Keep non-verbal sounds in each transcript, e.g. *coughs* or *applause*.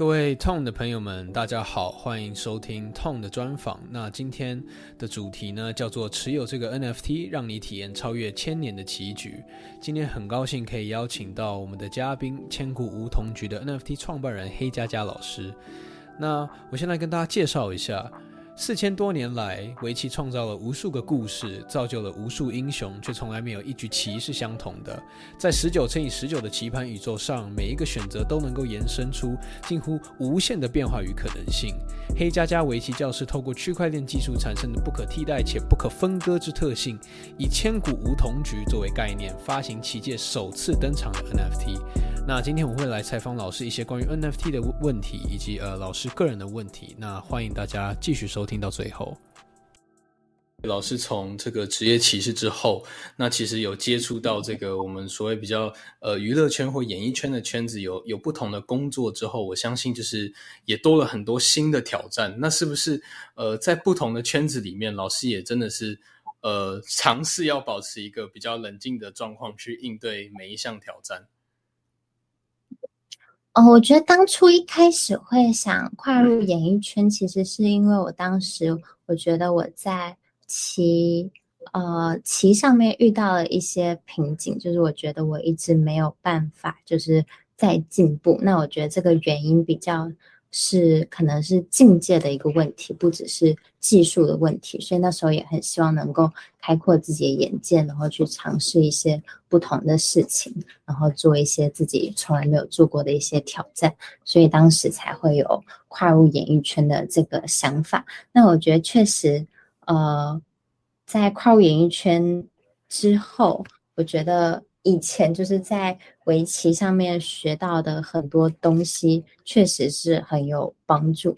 各位 Tom 的朋友们，大家好，欢迎收听 Tom 的专访。那今天的主题呢，叫做持有这个 NFT，让你体验超越千年的棋局。今天很高兴可以邀请到我们的嘉宾，千古梧桐局的 NFT 创办人黑佳佳老师。那我先来跟大家介绍一下。四千多年来，围棋创造了无数个故事，造就了无数英雄，却从来没有一局棋是相同的。在十九乘以十九的棋盘宇宙上，每一个选择都能够延伸出近乎无限的变化与可能性。黑加加围棋教室透过区块链技术产生的不可替代且不可分割之特性，以千古梧桐局作为概念，发行棋界首次登场的 NFT。那今天我会来采访老师一些关于 NFT 的问题，以及呃老师个人的问题。那欢迎大家继续收。听到最后，老师从这个职业歧视之后，那其实有接触到这个我们所谓比较呃娱乐圈或演艺圈的圈子，有有不同的工作之后，我相信就是也多了很多新的挑战。那是不是呃在不同的圈子里面，老师也真的是呃尝试要保持一个比较冷静的状况去应对每一项挑战？哦，我觉得当初一开始会想跨入演艺圈，其实是因为我当时我觉得我在棋呃棋上面遇到了一些瓶颈，就是我觉得我一直没有办法就是在进步。那我觉得这个原因比较。是可能是境界的一个问题，不只是技术的问题，所以那时候也很希望能够开阔自己的眼界，然后去尝试一些不同的事情，然后做一些自己从来没有做过的一些挑战，所以当时才会有跨入演艺圈的这个想法。那我觉得确实，呃，在跨入演艺圈之后，我觉得。以前就是在围棋上面学到的很多东西，确实是很有帮助。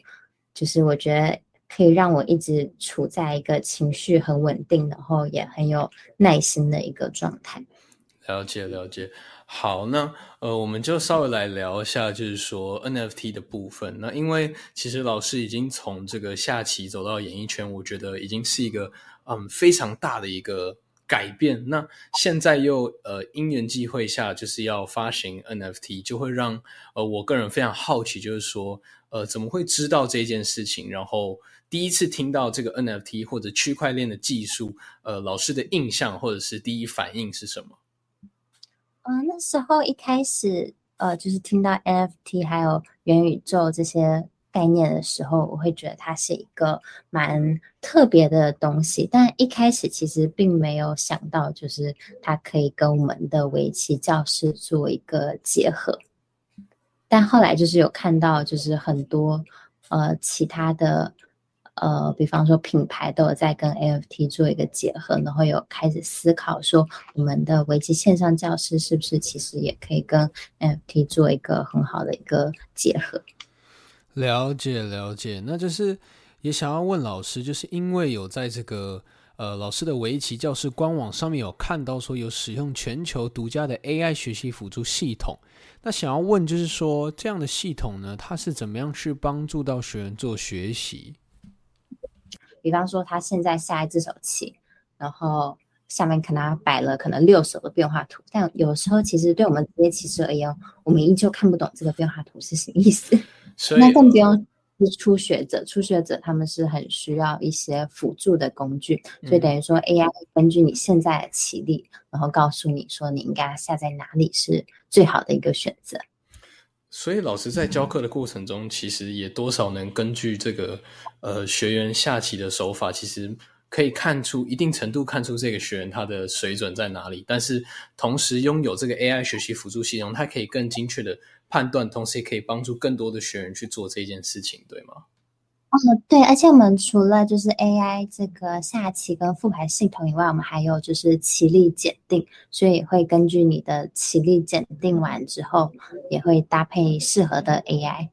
就是我觉得可以让我一直处在一个情绪很稳定，然后也很有耐心的一个状态。了解了解，好，那呃，我们就稍微来聊一下，就是说 NFT 的部分。那因为其实老师已经从这个下棋走到演艺圈，我觉得已经是一个嗯非常大的一个。改变，那现在又呃因缘际会下就是要发行 NFT，就会让呃我个人非常好奇，就是说呃怎么会知道这件事情？然后第一次听到这个 NFT 或者区块链的技术，呃老师的印象或者是第一反应是什么？嗯，那时候一开始呃就是听到 NFT 还有元宇宙这些。概念的时候，我会觉得它是一个蛮特别的东西，但一开始其实并没有想到，就是它可以跟我们的围棋教室做一个结合。但后来就是有看到，就是很多呃其他的呃，比方说品牌都有在跟 AFT 做一个结合，然后有开始思考说，我们的围棋线上教师是不是其实也可以跟 AFT 做一个很好的一个结合。了解了解，那就是也想要问老师，就是因为有在这个呃老师的围棋教室官网上面有看到说有使用全球独家的 AI 学习辅助系统，那想要问就是说这样的系统呢，它是怎么样去帮助到学员做学习？比方说他现在下一只手棋，然后下面可能摆了可能六手的变化图，但有时候其实对我们职业棋士而言，我们依旧看不懂这个变化图是什么意思。那更不用是初学者，初学者他们是很需要一些辅助的工具，所以等于说 AI 根据你现在的棋力，然后告诉你说你应该下在哪里是最好的一个选择。所以老师在教课的过程中，其实也多少能根据这个呃学员下棋的手法，其实可以看出一定程度看出这个学员他的水准在哪里。但是同时拥有这个 AI 学习辅助系统，它可以更精确的。判断，同时也可以帮助更多的学员去做这件事情，对吗？哦，对，而且我们除了就是 AI 这个下棋跟复盘系统以外，我们还有就是棋力检定，所以会根据你的棋力检定完之后，也会搭配适合的 AI。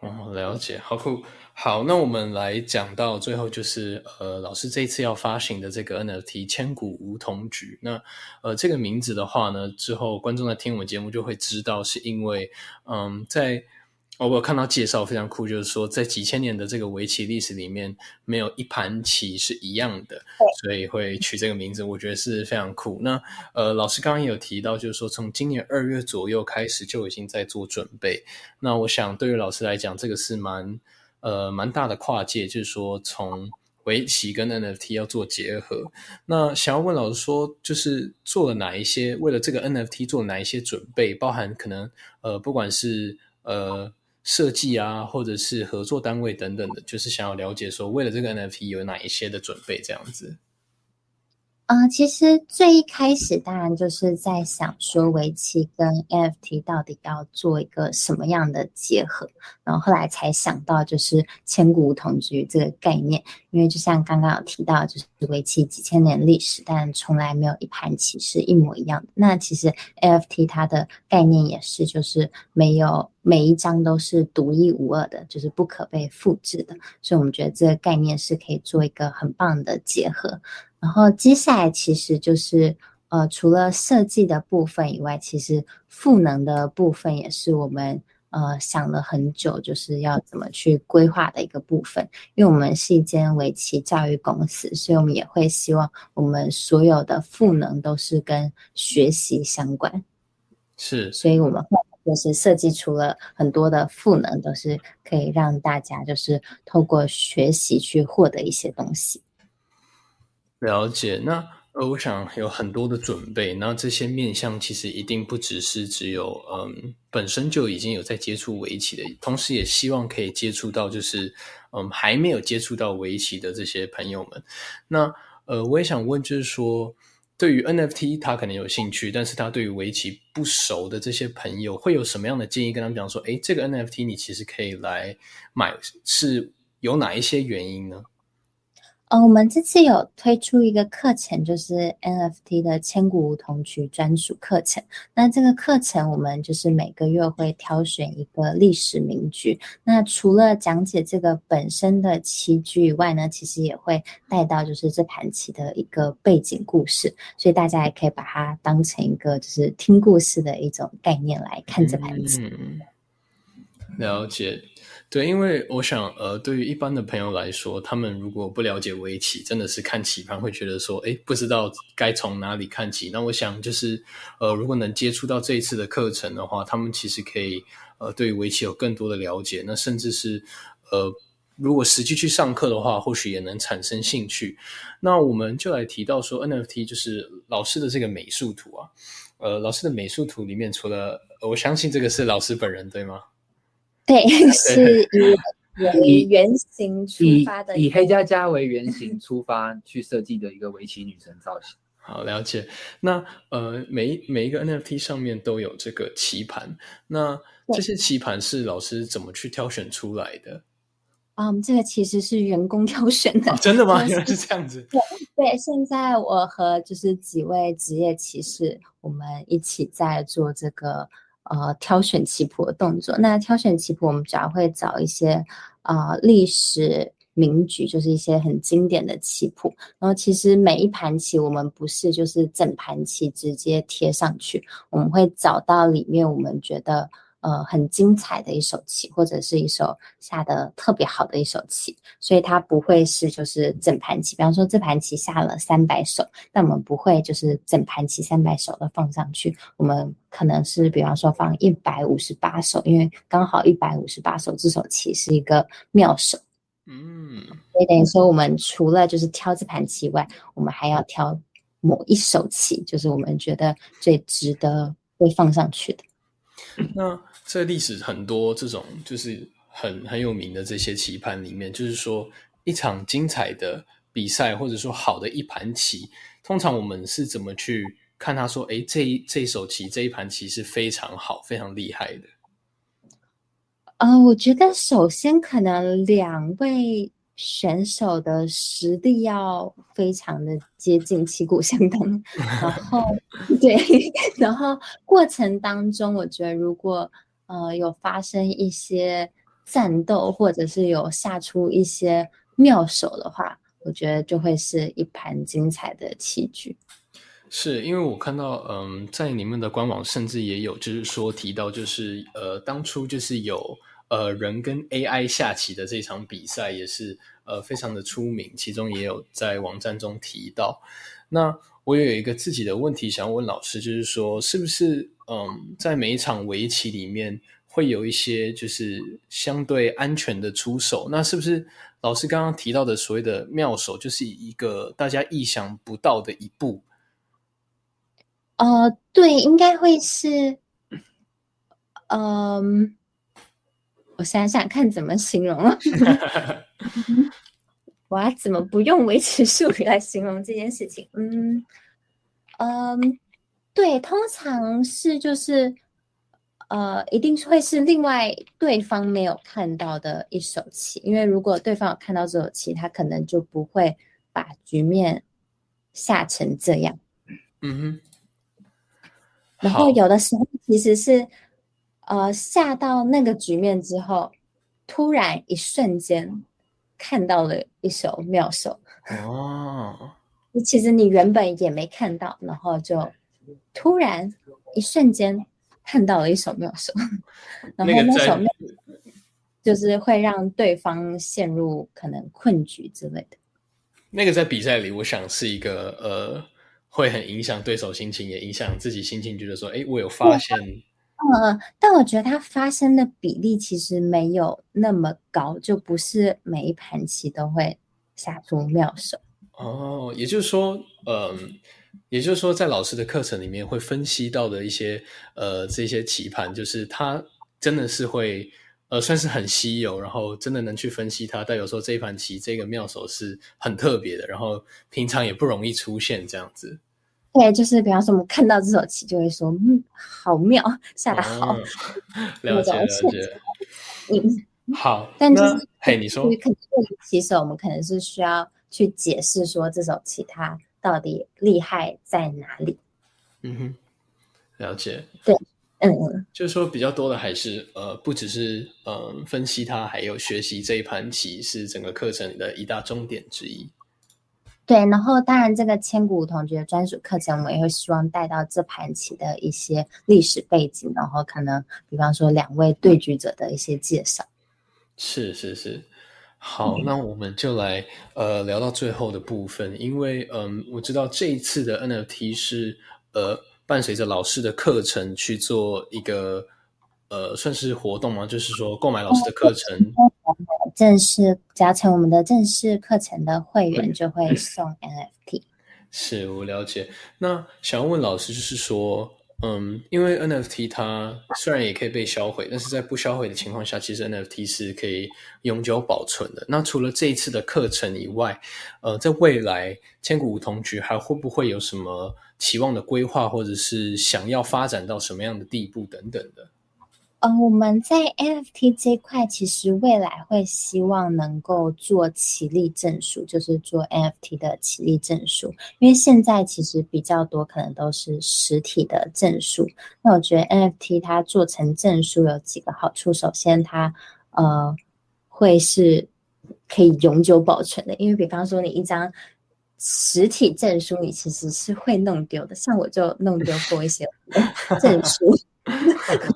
哦，了解，好酷。好，那我们来讲到最后，就是呃，老师这一次要发行的这个 NFT 千古梧桐菊。那呃，这个名字的话呢，之后观众在听我们节目就会知道，是因为嗯，在哦，我有看到介绍非常酷，就是说在几千年的这个围棋历史里面，没有一盘棋是一样的，所以会取这个名字，我觉得是非常酷。那呃，老师刚刚也有提到，就是说从今年二月左右开始就已经在做准备。那我想对于老师来讲，这个是蛮呃蛮大的跨界，就是说从围棋跟 NFT 要做结合。那想要问老师说，就是做了哪一些为了这个 NFT 做哪一些准备，包含可能呃不管是呃。设计啊，或者是合作单位等等的，就是想要了解说，为了这个 NFT 有哪一些的准备，这样子。呃，其实最一开始当然就是在想说，围棋跟 NFT 到底要做一个什么样的结合，然后后来才想到就是千古同局这个概念。因为就像刚刚有提到，就是围棋几千年历史，但从来没有一盘棋是一模一样的。那其实 NFT 它的概念也是，就是没有每一张都是独一无二的，就是不可被复制的。所以我们觉得这个概念是可以做一个很棒的结合。然后接下来其实就是，呃，除了设计的部分以外，其实赋能的部分也是我们呃想了很久，就是要怎么去规划的一个部分。因为我们是一间围棋教育公司，所以我们也会希望我们所有的赋能都是跟学习相关。是，所以我们会就是设计出了很多的赋能，都是可以让大家就是透过学习去获得一些东西。了解，那呃，我想有很多的准备，那这些面向其实一定不只是只有嗯本身就已经有在接触围棋的，同时也希望可以接触到就是嗯还没有接触到围棋的这些朋友们。那呃，我也想问，就是说对于 NFT 他可能有兴趣，但是他对于围棋不熟的这些朋友，会有什么样的建议跟他们讲说，诶，这个 NFT 你其实可以来买，是有哪一些原因呢？呃，我们这次有推出一个课程，就是 NFT 的千古梧桐曲专属课程。那这个课程，我们就是每个月会挑选一个历史名句。那除了讲解这个本身的棋局以外呢，其实也会带到就是这盘棋的一个背景故事。所以大家也可以把它当成一个就是听故事的一种概念来看这盘棋。了解。对，因为我想，呃，对于一般的朋友来说，他们如果不了解围棋，真的是看棋盘会觉得说，哎，不知道该从哪里看起。那我想，就是，呃，如果能接触到这一次的课程的话，他们其实可以，呃，对围棋有更多的了解。那甚至是，呃，如果实际去上课的话，或许也能产生兴趣。那我们就来提到说，NFT 就是老师的这个美术图啊，呃，老师的美术图里面，除了我相信这个是老师本人，对吗？*laughs* 对，是 *laughs* 以以原型出发的，以黑佳佳为原型出发去设计的一个围棋女神造型。好，了解。那呃，每每一个 NFT 上面都有这个棋盘，那这些棋盘是老师怎么去挑选出来的？嗯，这个其实是人工挑选的。真的吗？原来是这样子。对对，现在我和就是几位职业骑士，我们一起在做这个。呃，挑选棋谱的动作。那挑选棋谱，我们主要会找一些呃历史名局，就是一些很经典的棋谱。然后，其实每一盘棋，我们不是就是整盘棋直接贴上去，我们会找到里面我们觉得。呃，很精彩的一首棋，或者是一手下的特别好的一手棋，所以它不会是就是整盘棋。比方说这盘棋下了三百手，但我们不会就是整盘棋三百手都放上去，我们可能是比方说放一百五十八手，因为刚好一百五十八手这手棋是一个妙手。嗯，所以等于说我们除了就是挑这盘棋外，我们还要挑某一手棋，就是我们觉得最值得被放上去的。那在历史很多这种就是很很有名的这些棋盘里面，就是说一场精彩的比赛，或者说好的一盘棋，通常我们是怎么去看？他说：“哎，这一这一手棋，这一盘棋是非常好、非常厉害的。”呃，我觉得首先可能两位。选手的实力要非常的接近，旗鼓相当。*laughs* 然后，对，然后过程当中，我觉得如果呃有发生一些战斗，或者是有下出一些妙手的话，我觉得就会是一盘精彩的棋局。是因为我看到，嗯，在你们的官网甚至也有，就是说提到，就是呃，当初就是有。呃人跟 AI 下棋的这场比赛也是呃非常的出名，其中也有在网站中提到。那我也有一个自己的问题想要问老师，就是说是不是嗯在每一场围棋里面会有一些就是相对安全的出手？那是不是老师刚刚提到的所谓的妙手，就是一个大家意想不到的一步？呃，对，应该会是，嗯，我想想看怎么形容了。我要怎么不用维持术语来形容这件事情？嗯嗯，对，通常是就是呃，一定会是另外对方没有看到的一手棋，因为如果对方有看到这手棋，他可能就不会把局面下成这样。嗯哼。然后有的时候其实是呃下到那个局面之后，突然一瞬间。看到了一手妙手哦，*laughs* 其实你原本也没看到，然后就突然一瞬间看到了一手妙手，*laughs* 然后那手妙就是会让对方陷入可能困局之类的。那个在比赛里，我想是一个呃，会很影响对手心情，也影响自己心情，觉得说，哎，我有发现。嗯，但我觉得它发生的比例其实没有那么高，就不是每一盘棋都会下出妙手。哦，也就是说，嗯，也就是说，在老师的课程里面会分析到的一些呃这些棋盘，就是它真的是会呃算是很稀有，然后真的能去分析它。但有时候这一盘棋这个妙手是很特别的，然后平常也不容易出现这样子。对，就是比方说，我们看到这首棋，就会说，嗯，好妙，下 *laughs* 的好，了解了解。嗯，好。但就是嘿，你说，可能棋手，我们可能是需要去解释说，这首棋它到底厉害在哪里。嗯哼，了解。对，嗯嗯，就是说比较多的还是呃，不只是嗯分析它，还有学习这一盘棋是整个课程的一大重点之一。对，然后当然，这个千古同学专属课程，我们也会希望带到这盘棋的一些历史背景，然后可能，比方说两位对局者的一些介绍。是是是，好，那我们就来呃聊到最后的部分，因为嗯，我知道这一次的 NFT 是呃伴随着老师的课程去做一个。呃，算是活动吗？就是说，购买老师的课程，正式加成我们的正式课程的会员就会送 *laughs* NFT。是我了解。那想要问老师，就是说，嗯，因为 NFT 它虽然也可以被销毁，但是在不销毁的情况下，其实 NFT 是可以永久保存的。那除了这一次的课程以外，呃，在未来千古梧桐局还会不会有什么期望的规划，或者是想要发展到什么样的地步等等的？嗯，我们在 NFT 这块，其实未来会希望能够做起立证书，就是做 NFT 的起立证书。因为现在其实比较多，可能都是实体的证书。那我觉得 NFT 它做成证书有几个好处，首先它呃会是可以永久保存的，因为比方说你一张实体证书，你其实是会弄丢的，像我就弄丢过一些 *laughs* 证书。*laughs*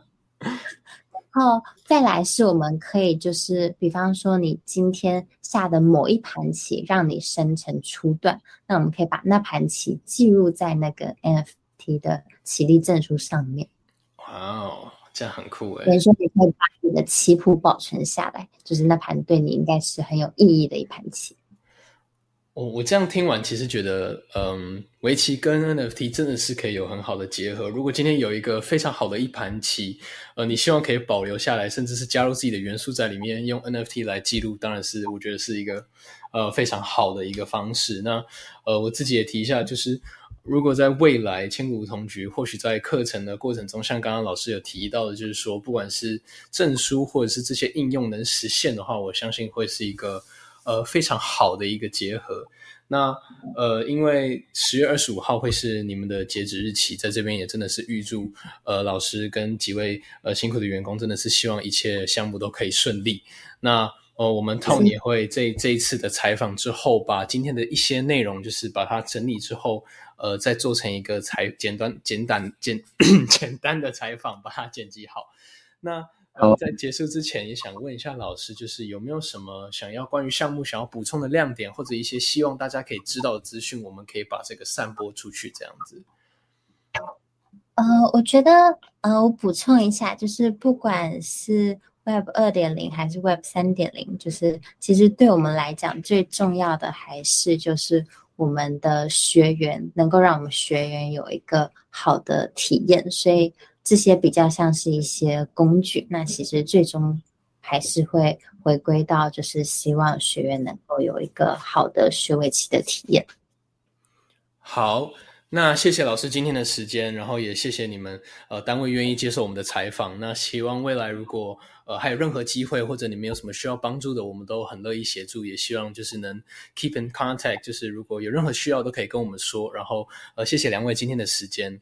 然后再来是，我们可以就是，比方说你今天下的某一盘棋，让你生成初段，那我们可以把那盘棋记录在那个 NFT 的棋力证书上面。哇哦，这样很酷哎！等于说你可以把你的棋谱保存下来，就是那盘对你应该是很有意义的一盘棋。我我这样听完，其实觉得，嗯，围棋跟 NFT 真的是可以有很好的结合。如果今天有一个非常好的一盘棋，呃，你希望可以保留下来，甚至是加入自己的元素在里面，用 NFT 来记录，当然是我觉得是一个呃非常好的一个方式。那呃，我自己也提一下，就是如果在未来千古同局，或许在课程的过程中，像刚刚老师有提到的，就是说，不管是证书或者是这些应用能实现的话，我相信会是一个。呃，非常好的一个结合。那呃，因为十月二十五号会是你们的截止日期，在这边也真的是预祝呃老师跟几位呃辛苦的员工，真的是希望一切项目都可以顺利。那呃，我们 Tom 也会这这一次的采访之后，把今天的一些内容，就是把它整理之后，呃，再做成一个采简单简短简 *coughs* 简单的采访，把它剪辑好。那好在结束之前，也想问一下老师，就是有没有什么想要关于项目想要补充的亮点，或者一些希望大家可以知道的资讯，我们可以把这个散播出去，这样子。呃，我觉得，呃，我补充一下，就是不管是 Web 二点零还是 Web 三点零，就是其实对我们来讲，最重要的还是就是我们的学员能够让我们学员有一个好的体验，所以这些比较像是一些工具，那其实最终还是会回归到就是希望学员能够有一个好的学位期的体验。好。那谢谢老师今天的时间，然后也谢谢你们呃单位愿意接受我们的采访。那希望未来如果呃还有任何机会，或者你们有什么需要帮助的，我们都很乐意协助。也希望就是能 keep in contact，就是如果有任何需要都可以跟我们说。然后呃谢谢两位今天的时间。